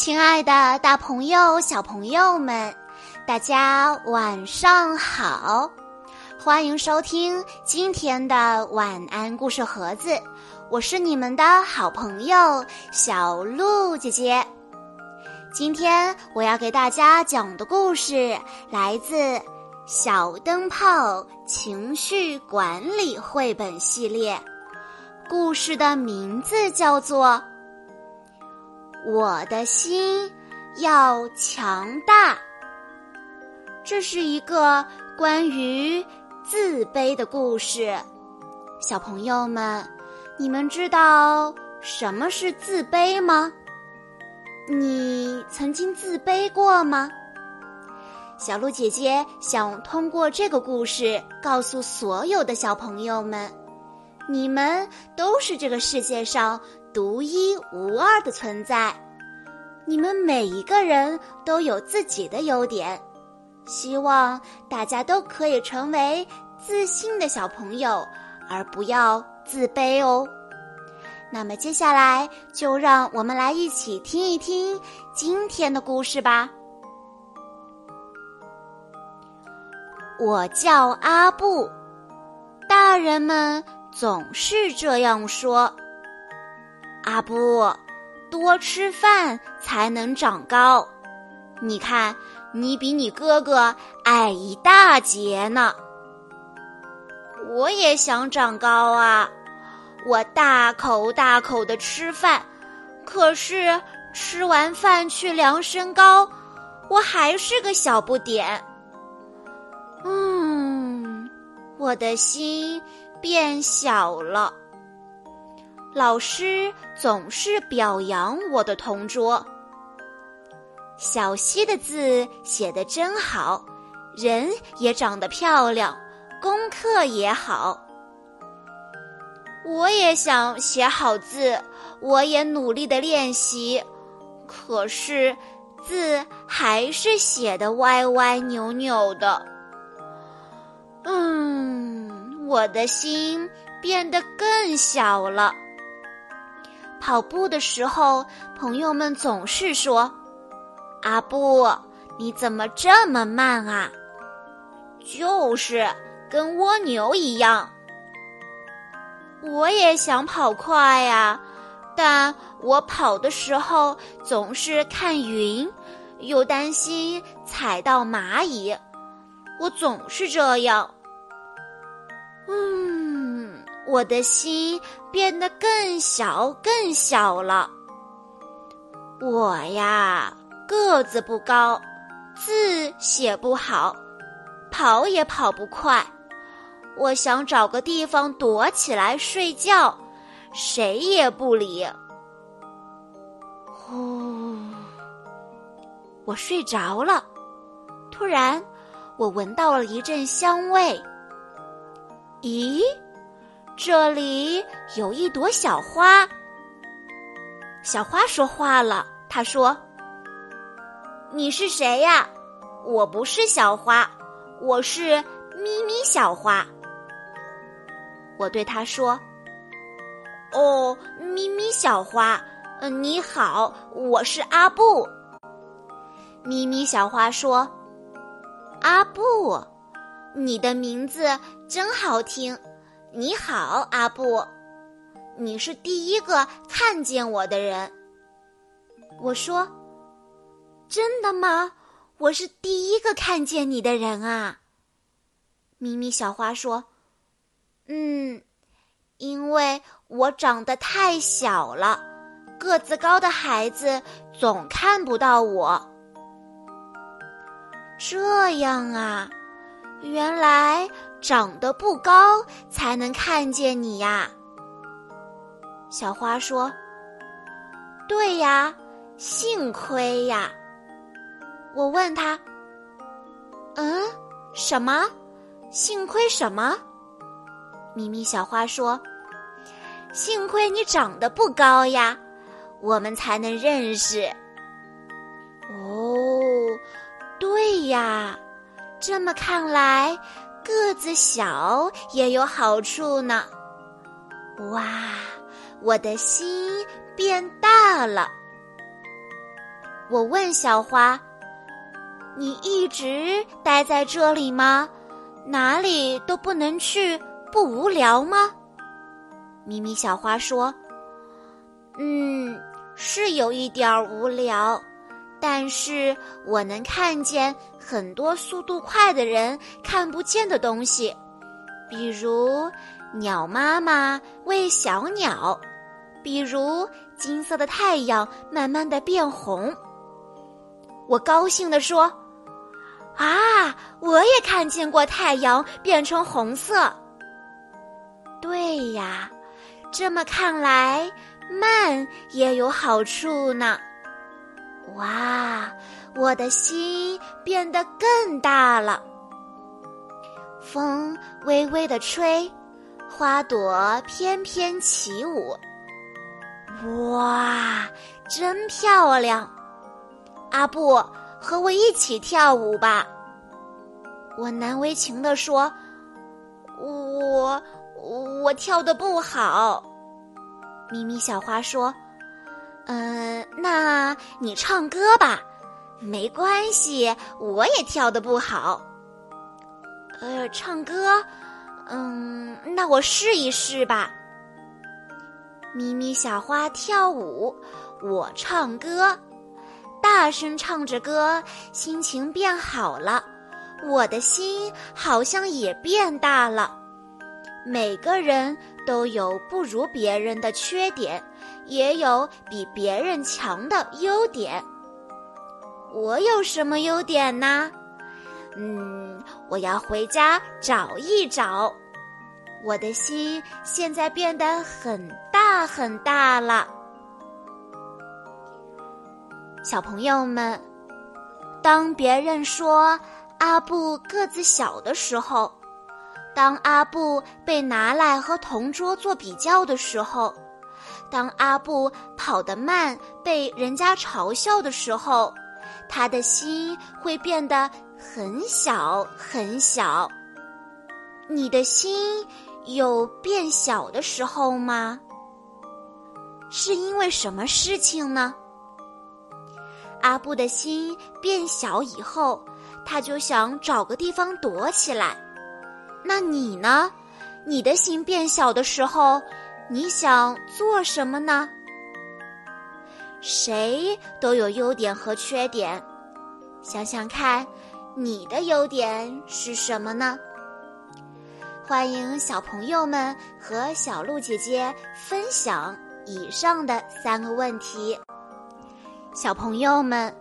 亲爱的，大朋友、小朋友们，大家晚上好！欢迎收听今天的晚安故事盒子，我是你们的好朋友小鹿姐姐。今天我要给大家讲的故事来自《小灯泡情绪管理绘本系列》，故事的名字叫做。我的心要强大。这是一个关于自卑的故事。小朋友们，你们知道什么是自卑吗？你曾经自卑过吗？小鹿姐姐想通过这个故事告诉所有的小朋友们：你们都是这个世界上。独一无二的存在，你们每一个人都有自己的优点，希望大家都可以成为自信的小朋友，而不要自卑哦。那么接下来就让我们来一起听一听今天的故事吧。我叫阿布，大人们总是这样说。阿布，多吃饭才能长高。你看，你比你哥哥矮一大截呢。我也想长高啊！我大口大口的吃饭，可是吃完饭去量身高，我还是个小不点。嗯，我的心变小了。老师总是表扬我的同桌。小溪的字写得真好，人也长得漂亮，功课也好。我也想写好字，我也努力的练习，可是字还是写的歪歪扭扭的。嗯，我的心变得更小了。跑步的时候，朋友们总是说：“阿布，你怎么这么慢啊？”就是跟蜗牛一样。我也想跑快呀，但我跑的时候总是看云，又担心踩到蚂蚁。我总是这样。嗯，我的心。变得更小更小了。我呀，个子不高，字写不好，跑也跑不快。我想找个地方躲起来睡觉，谁也不理。呼，我睡着了。突然，我闻到了一阵香味。咦？这里有一朵小花。小花说话了，他说：“你是谁呀？我不是小花，我是咪咪小花。”我对他说：“哦，咪咪小花，嗯，你好，我是阿布。”咪咪小花说：“阿布，你的名字真好听。”你好，阿布，你是第一个看见我的人。我说：“真的吗？我是第一个看见你的人啊。”咪咪小花说：“嗯，因为我长得太小了，个子高的孩子总看不到我。”这样啊，原来。长得不高才能看见你呀，小花说：“对呀，幸亏呀。”我问他：“嗯，什么？幸亏什么？”咪咪小花说：“幸亏你长得不高呀，我们才能认识。”哦，对呀，这么看来。个子小也有好处呢。哇，我的心变大了。我问小花：“你一直待在这里吗？哪里都不能去，不无聊吗？”咪咪小花说：“嗯，是有一点无聊，但是我能看见很多速度快的人看不见的东西，比如鸟妈妈喂小鸟，比如金色的太阳慢慢的变红。”我高兴地说：“啊，我也看见过太阳变成红色。对呀，这么看来，慢也有好处呢。哇，我的心变得更大了。风微微的吹，花朵翩翩起舞。哇，真漂亮！”阿布，和我一起跳舞吧。我难为情地说：“我我跳的不好。”咪咪小花说：“嗯，那你唱歌吧，没关系，我也跳的不好。呃，唱歌，嗯，那我试一试吧。”咪咪小花跳舞，我唱歌。大声唱着歌，心情变好了，我的心好像也变大了。每个人都有不如别人的缺点，也有比别人强的优点。我有什么优点呢？嗯，我要回家找一找。我的心现在变得很大很大了。小朋友们，当别人说阿布个子小的时候，当阿布被拿来和同桌做比较的时候，当阿布跑得慢被人家嘲笑的时候，他的心会变得很小很小。你的心有变小的时候吗？是因为什么事情呢？阿布的心变小以后，他就想找个地方躲起来。那你呢？你的心变小的时候，你想做什么呢？谁都有优点和缺点，想想看，你的优点是什么呢？欢迎小朋友们和小鹿姐姐分享以上的三个问题。小朋友们，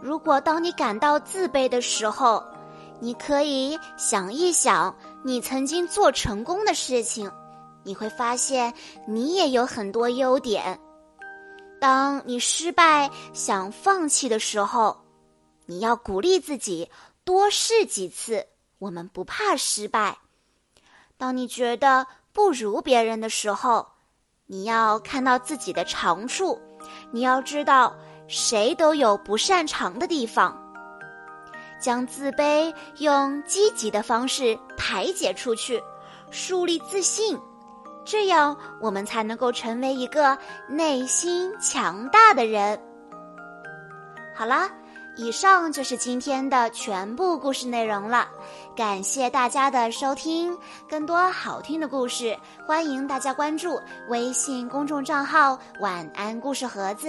如果当你感到自卑的时候，你可以想一想你曾经做成功的事情，你会发现你也有很多优点。当你失败想放弃的时候，你要鼓励自己多试几次，我们不怕失败。当你觉得不如别人的时候，你要看到自己的长处，你要知道。谁都有不擅长的地方，将自卑用积极的方式排解出去，树立自信，这样我们才能够成为一个内心强大的人。好啦，以上就是今天的全部故事内容了，感谢大家的收听。更多好听的故事，欢迎大家关注微信公众账号“晚安故事盒子”。